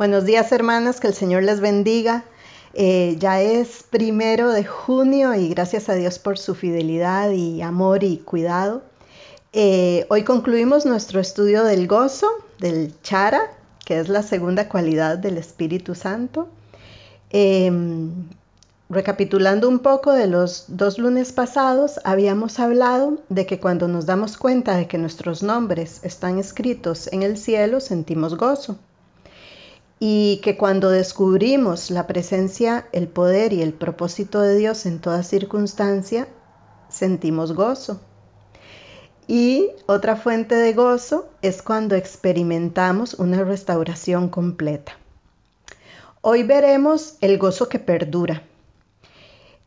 Buenos días hermanas, que el Señor les bendiga. Eh, ya es primero de junio y gracias a Dios por su fidelidad y amor y cuidado. Eh, hoy concluimos nuestro estudio del gozo, del chara, que es la segunda cualidad del Espíritu Santo. Em, recapitulando un poco de los dos lunes pasados, habíamos hablado de que cuando nos damos cuenta de que nuestros nombres están escritos en el cielo, sentimos gozo y que cuando descubrimos la presencia, el poder y el propósito de Dios en toda circunstancia, sentimos gozo. Y otra fuente de gozo es cuando experimentamos una restauración completa. Hoy veremos el gozo que perdura.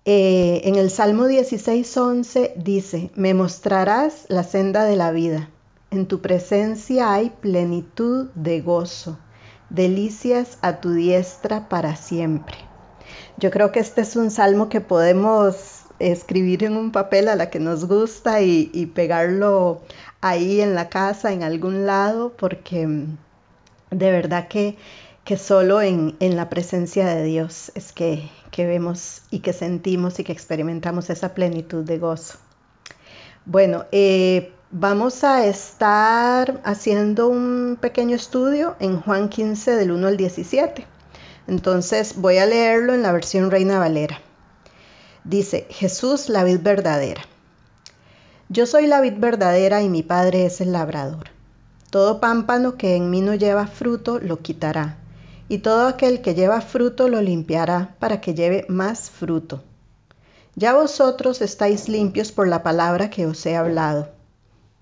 Eh, en el Salmo 16:11 dice, me mostrarás la senda de la vida. En tu presencia hay plenitud de gozo delicias a tu diestra para siempre. Yo creo que este es un salmo que podemos escribir en un papel a la que nos gusta y, pegarlo ahí en la casa, en algún lado, porque mm, de verdad que, que solo en, la presencia de Dios es que, que vemos y que sentimos y que experimentamos esa plenitud de gozo. Bueno, eh, Vamos a estar haciendo un pequeño estudio en Juan 15 del 1 al 17. Entonces voy a leerlo en la versión Reina Valera. Dice, Jesús la vid verdadera. Yo soy la vid verdadera y mi Padre es el labrador. Todo pámpano que en mí no lleva fruto lo quitará, y todo aquel que lleva fruto lo limpiará para que lleve más fruto. Ya vosotros estáis limpios por la palabra que os he hablado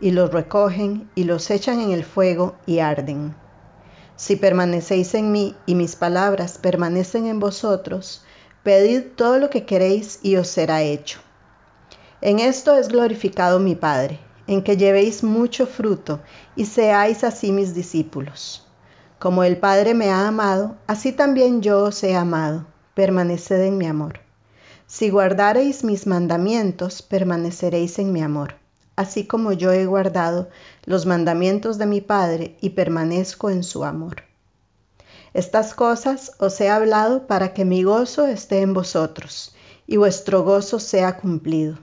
y los recogen y los echan en el fuego y arden. Si permanecéis en mí y mis palabras permanecen en vosotros, pedid todo lo que queréis y os será hecho. En esto es glorificado mi Padre, en que llevéis mucho fruto y seáis así mis discípulos. Como el Padre me ha amado, así también yo os he amado. Permaneced en mi amor. Si guardareis mis mandamientos, permaneceréis en mi amor así como yo he guardado los mandamientos de mi Padre y permanezco en su amor. Estas cosas os he hablado para que mi gozo esté en vosotros y vuestro gozo sea cumplido.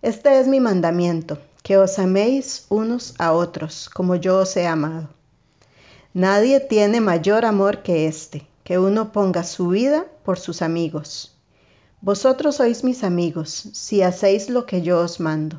Este es mi mandamiento, que os améis unos a otros, como yo os he amado. Nadie tiene mayor amor que este, que uno ponga su vida por sus amigos. Vosotros sois mis amigos, si hacéis lo que yo os mando.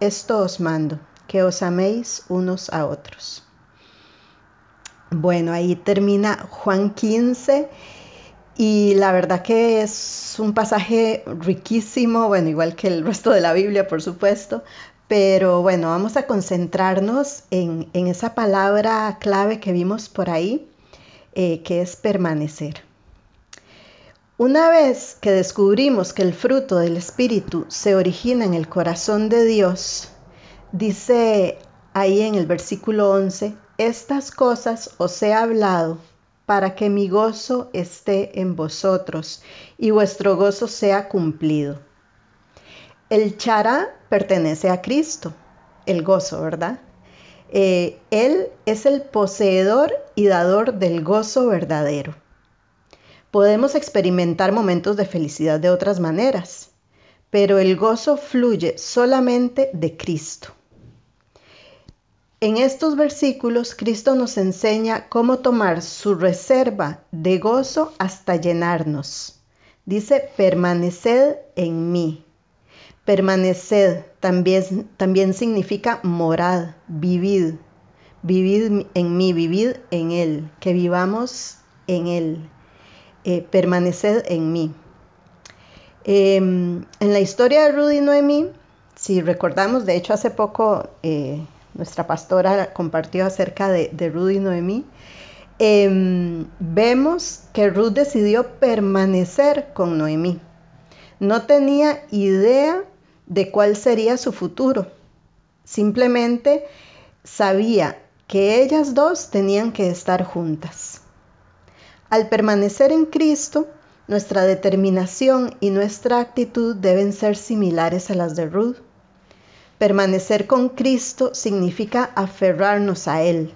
Esto os mando, que os améis unos a otros. Bueno, ahí termina Juan 15 y la verdad que es un pasaje riquísimo, bueno, igual que el resto de la Biblia, por supuesto, pero bueno, vamos a concentrarnos en, esa palabra clave que vimos por ahí, eh, que es permanecer. Una vez que descubrimos que el fruto del Espíritu se origina en el corazón de Dios, dice ahí en el versículo 11, estas cosas os he hablado para que mi gozo esté en vosotros y vuestro gozo sea cumplido. El chara pertenece a Cristo, el gozo, ¿verdad? Eh, él es el poseedor y dador del gozo verdadero. Podemos experimentar momentos de felicidad de otras maneras, pero el gozo fluye solamente de Cristo. En estos versículos, Cristo nos enseña cómo tomar su reserva de gozo hasta llenarnos. Dice, permaneced en mí. Permaneced también, también significa morad, vivid. Vivid en mí, vivid en Él, que vivamos en Él. Eh, permaneced en mí. Em, en la historia de Rudy y Noemí, si recordamos, de hecho hace poco eh, nuestra pastora compartió acerca de, de Rudy y Noemí, em, vemos que Ruth decidió permanecer con Noemí. No tenía idea de cuál sería su futuro. Simplemente sabía que ellas dos tenían que estar juntas. Al permanecer en Cristo, nuestra determinación y nuestra actitud deben ser similares a las de Ruth. Permanecer con Cristo significa aferrarnos a Él,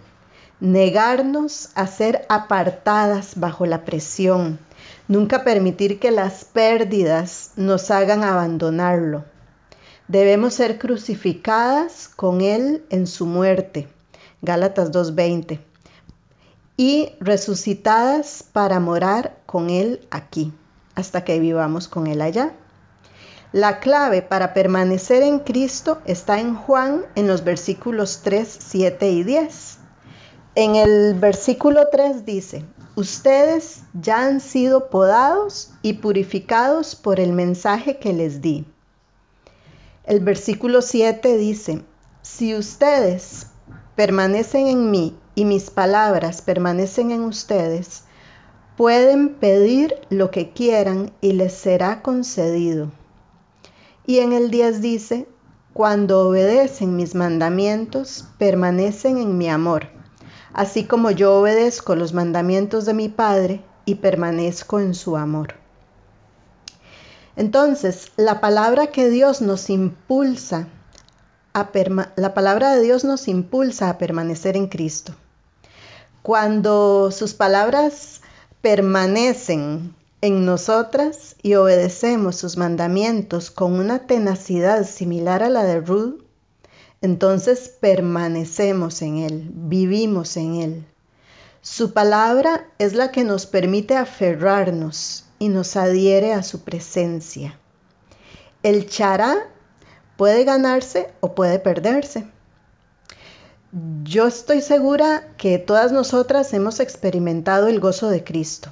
negarnos a ser apartadas bajo la presión, nunca permitir que las pérdidas nos hagan abandonarlo. Debemos ser crucificadas con Él en su muerte. Gálatas 2.20. Y resucitadas para morar con Él aquí, hasta que vivamos con Él allá. La clave para permanecer en Cristo está en Juan en los versículos 3, 7 y 10. En el versículo 3 dice, ustedes ya han sido podados y purificados por el mensaje que les di el versículo 7 dice, si ustedes permanecen en mí y mis palabras permanecen en ustedes, pueden pedir lo que quieran y les será concedido. Y en el 10 dice, cuando obedecen mis mandamientos, permanecen en mi amor, así como yo obedezco los mandamientos de mi Padre y permanezco en su amor. Entonces, la palabra que Dios nos impulsa a la palabra de Dios nos impulsa a permanecer en Cristo. Cuando sus palabras permanecen en nosotras y obedecemos sus mandamientos con una tenacidad similar a la de Ruth, entonces permanecemos en Él, vivimos en Él. Su palabra es la que nos permite aferrarnos y nos adhiere a su presencia. El chará puede ganarse o puede perderse. Yo estoy segura que todas nosotras hemos experimentado el gozo de Cristo,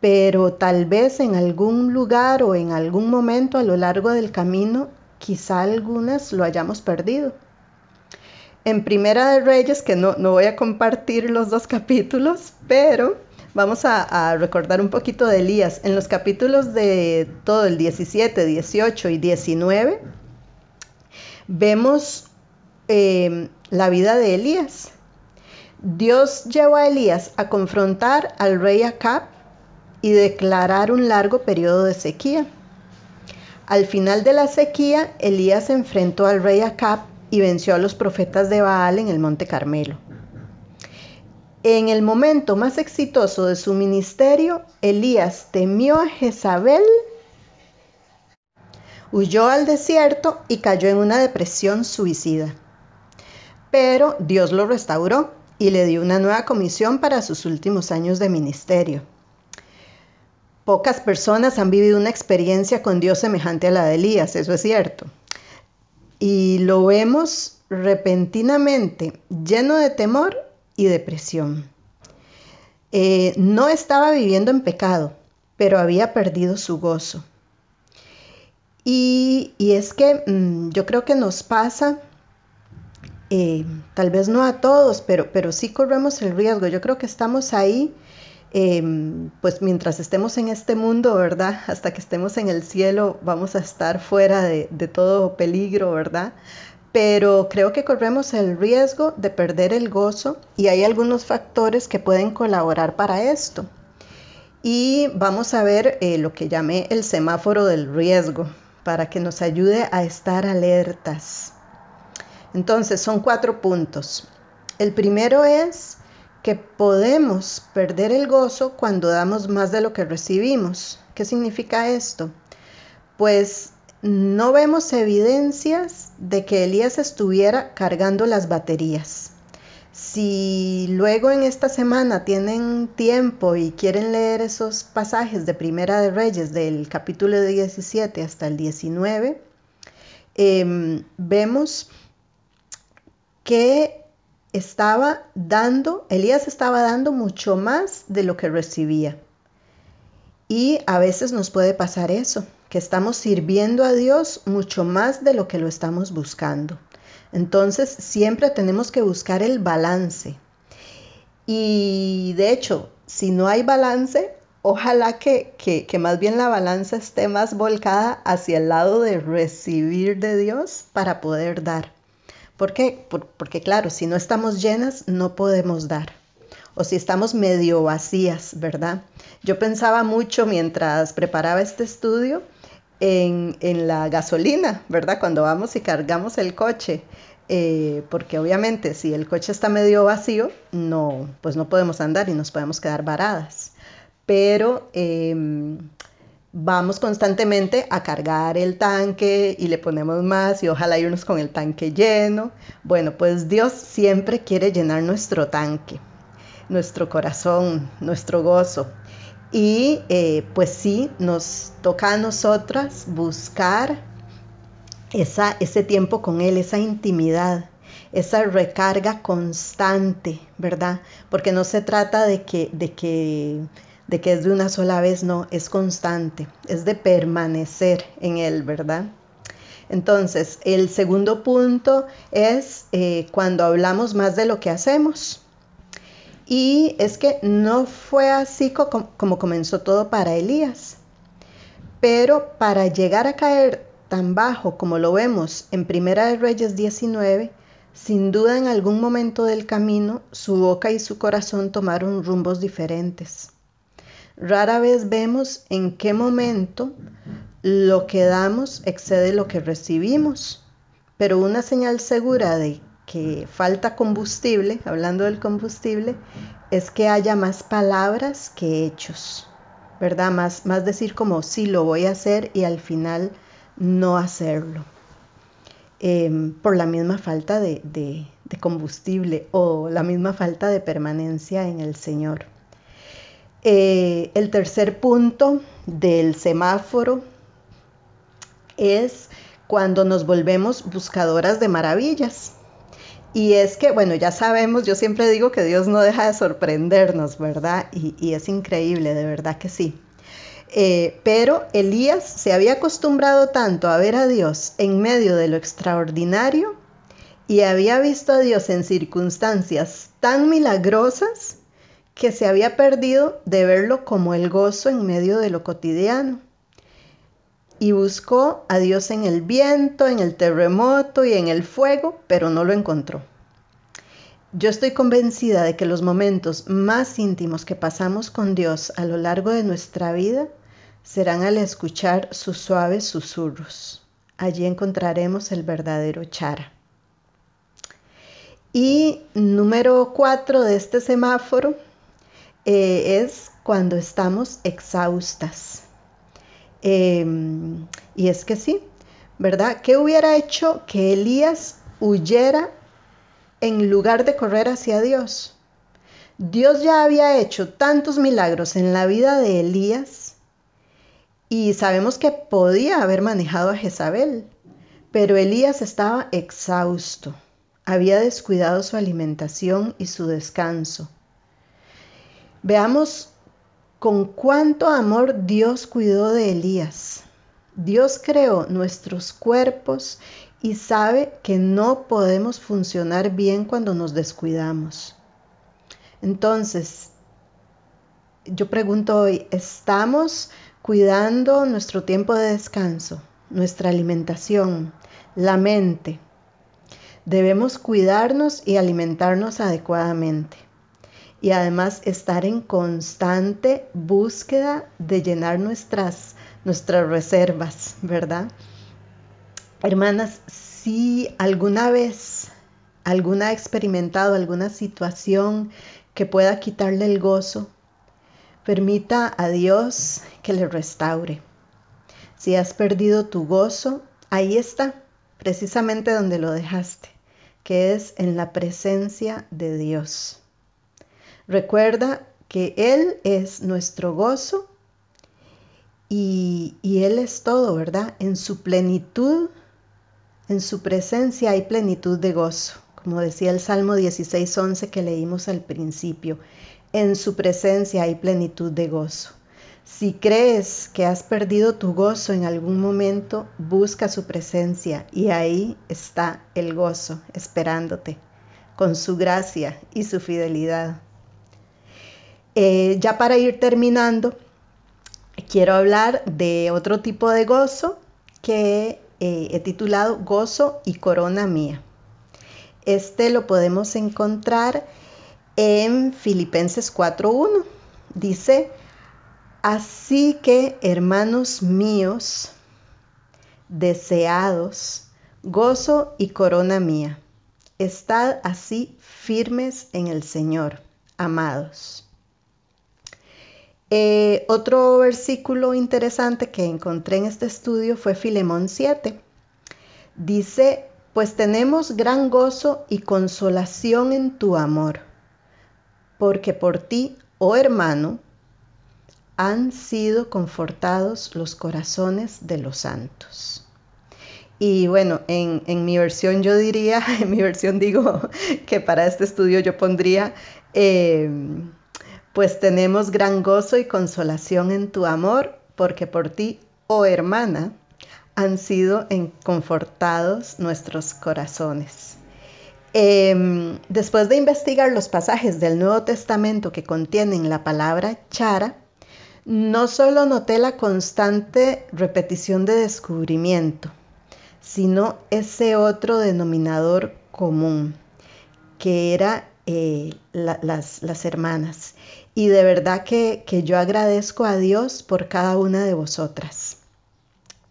pero tal vez en algún lugar o en algún momento a lo largo del camino, quizá algunas lo hayamos perdido. En Primera de Reyes, que no, no voy a compartir los dos capítulos, pero Vamos a, recordar un poquito de Elías. En los capítulos de todo el 17, 18 y 19, vemos eh, la vida de Elías. Dios llevó a Elías a confrontar al rey Acab y declarar un largo periodo de sequía. Al final de la sequía, Elías enfrentó al rey Acab y venció a los profetas de Baal en el monte Carmelo. En el momento más exitoso de su ministerio, Elías temió a Jezabel, huyó al desierto y cayó en una depresión suicida. Pero Dios lo restauró y le dio una nueva comisión para sus últimos años de ministerio. Pocas personas han vivido una experiencia con Dios semejante a la de Elías, eso es cierto. Y lo vemos repentinamente, lleno de temor y depresión. Eh, no estaba viviendo en pecado, pero había perdido su gozo. Y, es que mm, yo creo que nos pasa, eh, tal vez no a todos, pero, pero sí corremos el riesgo. Yo creo que estamos ahí, em, pues mientras estemos en este mundo, ¿verdad? Hasta que estemos en el cielo, vamos a estar fuera de, de todo peligro, ¿verdad? pero creo que corremos el riesgo de perder el gozo y hay algunos factores que pueden colaborar para esto. Y vamos a ver eh, lo que llamé el semáforo del riesgo para que nos ayude a estar alertas. Entonces, son cuatro puntos. El primero es que podemos perder el gozo cuando damos más de lo que recibimos. ¿Qué significa esto? Pues no vemos evidencias de que Elías estuviera cargando las baterías. Si luego en esta semana tienen tiempo y quieren leer esos pasajes de Primera de Reyes del capítulo 17 hasta el 19, em, vemos que estaba dando, Elías estaba dando mucho más de lo que recibía. Y a veces nos puede pasar eso, que estamos sirviendo a Dios mucho más de lo que lo estamos buscando. Entonces siempre tenemos que buscar el balance. Y de hecho, si no hay balance, ojalá que, que, más bien la balanza esté más volcada hacia el lado de recibir de Dios para poder dar. ¿Por qué? porque claro, si no estamos llenas, no podemos dar. O si estamos medio vacías, ¿verdad? Yo pensaba mucho mientras preparaba este estudio en, la gasolina, ¿verdad? Cuando vamos y cargamos el coche. Eh, porque obviamente si el coche está medio vacío, no, pues no podemos andar y nos podemos quedar varadas. Pero em, vamos constantemente a cargar el tanque y le ponemos más y ojalá irnos con el tanque lleno. Bueno, pues Dios siempre quiere llenar nuestro tanque, nuestro corazón, nuestro gozo. Y eh, pues sí, nos toca a nosotras buscar esa, ese tiempo con Él, esa intimidad, esa recarga constante, ¿verdad? Porque no se trata de que, de que de que es de una sola vez, no, es constante, es de permanecer en él, ¿verdad? Entonces, el segundo punto es eh, cuando hablamos más de lo que hacemos. Y es que no fue así como comenzó todo para Elías. Pero para llegar a caer tan bajo como lo vemos en Primera de Reyes 19, sin duda en algún momento del camino su boca y su corazón tomaron rumbos diferentes. Rara vez vemos en qué momento lo que damos excede lo que recibimos, pero una señal segura de que falta combustible, hablando del combustible, es que haya más palabras que hechos, ¿verdad? Más, más decir como sí lo voy a hacer y al final no hacerlo. Em, por la misma falta de combustible o la misma falta de permanencia en el Señor. Eh, el tercer punto del semáforo es cuando nos volvemos buscadoras de maravillas. Y es que, bueno, ya sabemos, yo siempre digo que Dios no deja de sorprendernos, ¿verdad? Y, es increíble, de verdad que sí. Eh, pero Elías se había acostumbrado tanto a ver a Dios en medio de lo extraordinario y había visto a Dios en circunstancias tan milagrosas que se había perdido de verlo como el gozo en medio de lo cotidiano. Y buscó a Dios en el viento, en el terremoto y en el fuego, pero no lo encontró. Yo estoy convencida de que los momentos más íntimos que pasamos con Dios a lo largo de nuestra vida serán al escuchar sus suaves susurros. Allí encontraremos el verdadero chara. Y número cuatro de este semáforo eh, es cuando estamos exhaustas. Em, y es que sí, ¿verdad? ¿Qué hubiera hecho que Elías huyera en lugar de correr hacia Dios? Dios ya había hecho tantos milagros en la vida de Elías y sabemos que podía haber manejado a Jezabel, pero Elías estaba exhausto, había descuidado su alimentación y su descanso. Veamos con cuánto amor Dios cuidó de Elías. Dios creó nuestros cuerpos y sabe que no podemos funcionar bien cuando nos descuidamos. Entonces, yo pregunto hoy, ¿estamos cuidando nuestro tiempo de descanso, nuestra alimentación, la mente? Debemos cuidarnos y alimentarnos adecuadamente y además estar en constante búsqueda de llenar nuestras, nuestras reservas, ¿verdad? Hermanas, si alguna vez alguna ha experimentado alguna situación que pueda quitarle el gozo, permita a Dios que le restaure. Si has perdido tu gozo, ahí está, precisamente donde lo dejaste, que es en la presencia de Dios. Recuerda que Él es nuestro gozo y, Él es todo, ¿verdad? En su plenitud, en su presencia hay plenitud de gozo, como decía el Salmo 16.11 que leímos al principio. En su presencia hay plenitud de gozo. Si crees que has perdido tu gozo en algún momento, busca su presencia y ahí está el gozo esperándote, con su gracia y su fidelidad. Eh, ya para ir terminando, quiero hablar de otro tipo de gozo que eh, he titulado Gozo y Corona Mía. Este lo podemos encontrar en Filipenses 4.1. Dice, así que hermanos míos, deseados, gozo y corona mía, estad así firmes en el Señor, amados. Eh, otro versículo interesante que encontré en este estudio fue Filemón 7. Dice, pues tenemos gran gozo y consolación en tu amor, porque por ti, oh hermano, han sido confortados los corazones de los santos. Y bueno, en, mi versión yo diría, en mi versión digo que para este estudio yo pondría... Eh, pues tenemos gran gozo y consolación en tu amor, porque por ti, oh hermana, han sido confortados nuestros corazones. Em, después de investigar los pasajes del Nuevo Testamento que contienen la palabra chara, no solo noté la constante repetición de descubrimiento, sino ese otro denominador común, que era eh, las, las hermanas. Y de verdad que, yo agradezco a Dios por cada una de vosotras.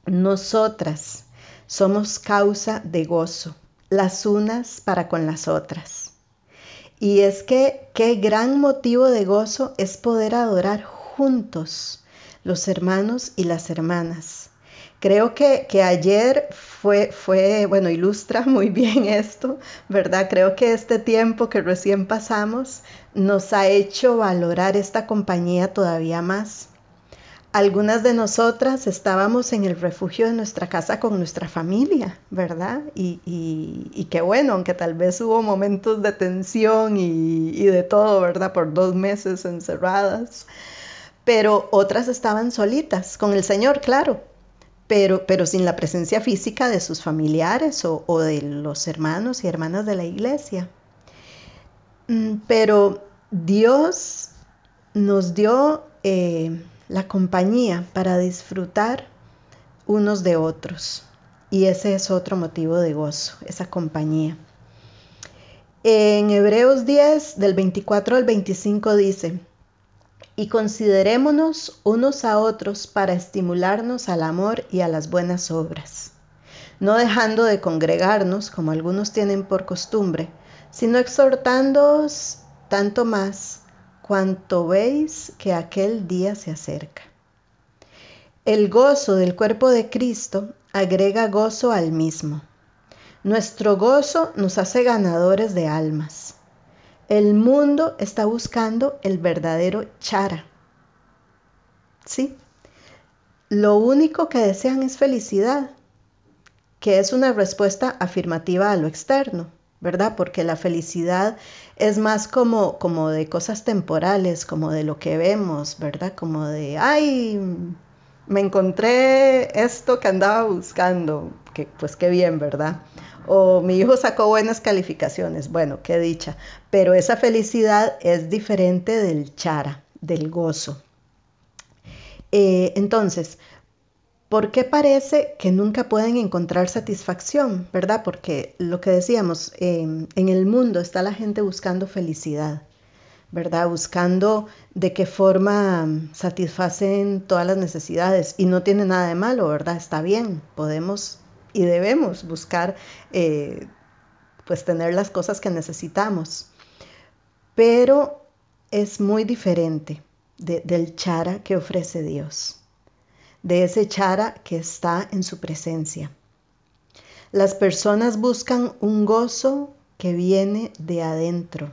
Nosotras somos causa de gozo, las unas para con las otras. Y es que qué gran motivo de gozo es poder adorar juntos los hermanos y las hermanas. Creo que, que, ayer fue, fue, bueno, ilustra muy bien esto, ¿verdad? Creo que este tiempo que recién pasamos nos ha hecho valorar esta compañía todavía más. Algunas de nosotras estábamos en el refugio de nuestra casa con nuestra familia, ¿verdad? Y, y, qué bueno, aunque tal vez hubo momentos de tensión y, y de todo, ¿verdad? Por dos meses encerradas. Pero otras estaban solitas, con el Señor, claro, pero, sin la presencia física de sus familiares o, de los hermanos y hermanas de la iglesia. Mm, pero Dios nos dio eh, la compañía para disfrutar unos de otros. Y ese es otro motivo de gozo, esa compañía. En Hebreos 10, del 24 al 25 dice, y considerémonos unos a otros para estimularnos al amor y a las buenas obras, no dejando de congregarnos como algunos tienen por costumbre, sino exhortándoos tanto más cuanto veis que aquel día se acerca. El gozo del cuerpo de Cristo agrega gozo al mismo. Nuestro gozo nos hace ganadores de almas. El mundo está buscando el verdadero chara. ¿Sí? Lo único que desean es felicidad, que es una respuesta afirmativa a lo externo, ¿verdad? Porque la felicidad es más como, como de cosas temporales, como de lo que vemos, ¿verdad? Como de, ay, me encontré esto que andaba buscando, que pues qué bien, ¿verdad? o mi hijo sacó buenas calificaciones, bueno, qué dicha, pero esa felicidad es diferente del chara, del gozo. Eh, entonces, ¿por qué parece que nunca pueden encontrar satisfacción? ¿Verdad? Porque lo que decíamos, em, en el mundo está la gente buscando felicidad. ¿verdad? Buscando de qué forma satisfacen todas las necesidades y no tiene nada de malo, ¿verdad? Está bien, podemos y debemos buscar eh, pues tener las cosas que necesitamos. Pero es muy diferente del chara que ofrece Dios. de ese chara que está en su presencia. Las personas buscan un gozo que viene de adentro.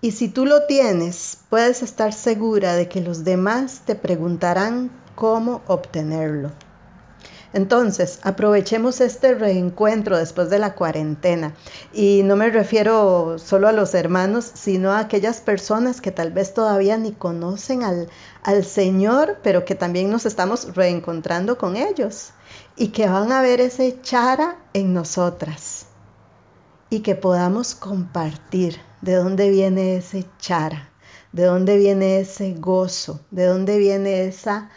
Y si tú lo tienes, puedes estar segura de que los demás te preguntarán cómo obtenerlo. Entonces, aprovechemos este reencuentro después de la cuarentena. Y no me refiero solo a los hermanos, sino a aquellas personas que tal vez todavía ni conocen al, al Señor, pero que también nos estamos reencontrando con ellos. Y que van a ver ese chara en nosotras. Y que podamos compartir de dónde viene ese chara, de dónde viene ese gozo, de dónde viene esa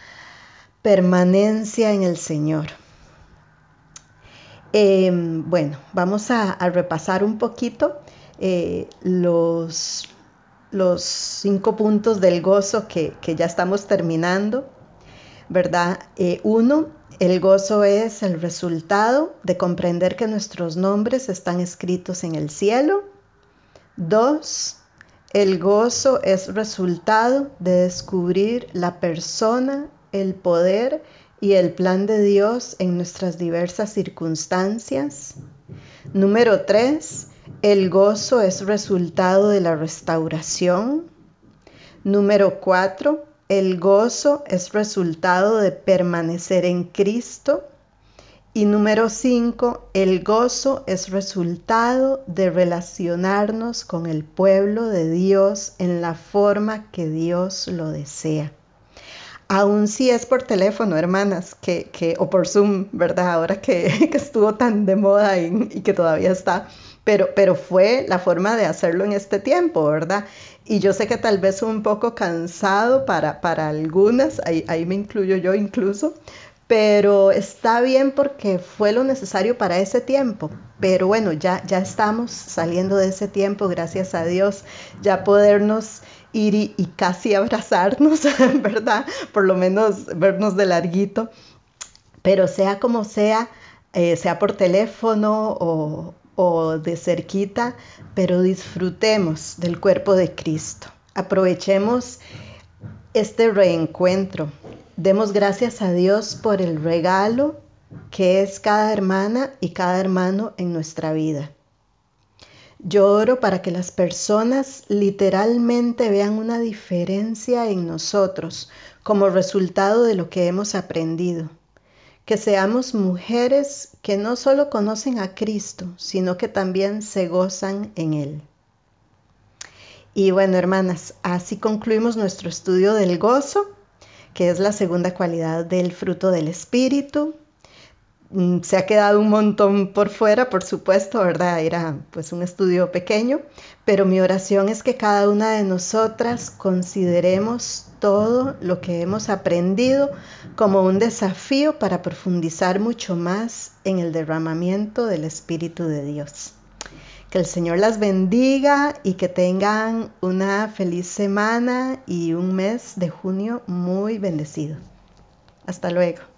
permanencia en el Señor. Em, bueno, vamos a, repasar un poquito eh, los, los, cinco puntos del gozo que, ya estamos terminando, ¿verdad? Eh, uno, el gozo es el resultado de comprender que nuestros nombres están escritos en el cielo. Dos, el gozo es resultado de descubrir la persona el poder y el plan de Dios en nuestras diversas circunstancias. Número tres, el gozo es resultado de la restauración. Número cuatro, el gozo es resultado de permanecer en Cristo. Y número cinco, el gozo es resultado de relacionarnos con el pueblo de Dios en la forma que Dios lo desea. Aún si es por teléfono, hermanas, que, o por Zoom, ¿verdad? Ahora que, estuvo tan de moda y, que todavía está, pero, pero fue la forma de hacerlo en este tiempo, ¿verdad? Y yo sé que tal vez un poco cansado para, para algunas, ahí, ahí me incluyo yo incluso, pero está bien porque fue lo necesario para ese tiempo. Pero bueno, ya, ya estamos saliendo de ese tiempo, gracias a Dios, ya podernos ir y, casi abrazarnos, ¿verdad? Por lo menos vernos de larguito. Pero sea como sea, eh, sea por teléfono o, o de cerquita, pero disfrutemos del cuerpo de Cristo. Aprovechemos este reencuentro. Demos gracias a Dios por el regalo que es cada hermana y cada hermano en nuestra vida. Yo oro para que las personas literalmente vean una diferencia en nosotros como resultado de lo que hemos aprendido. Que seamos mujeres que no solo conocen a Cristo, sino que también se gozan en Él. Y bueno, hermanas, así concluimos nuestro estudio del gozo, que es la segunda cualidad del fruto del Espíritu. Mm, se ha quedado un montón por fuera, por supuesto, ¿verdad? Era pues un estudio pequeño, pero mi oración es que cada una de nosotras consideremos todo lo que hemos aprendido como un desafío para profundizar mucho más en el derramamiento del Espíritu de Dios. Que el Señor las bendiga y que tengan una feliz semana y un mes de junio muy bendecido. Hasta luego.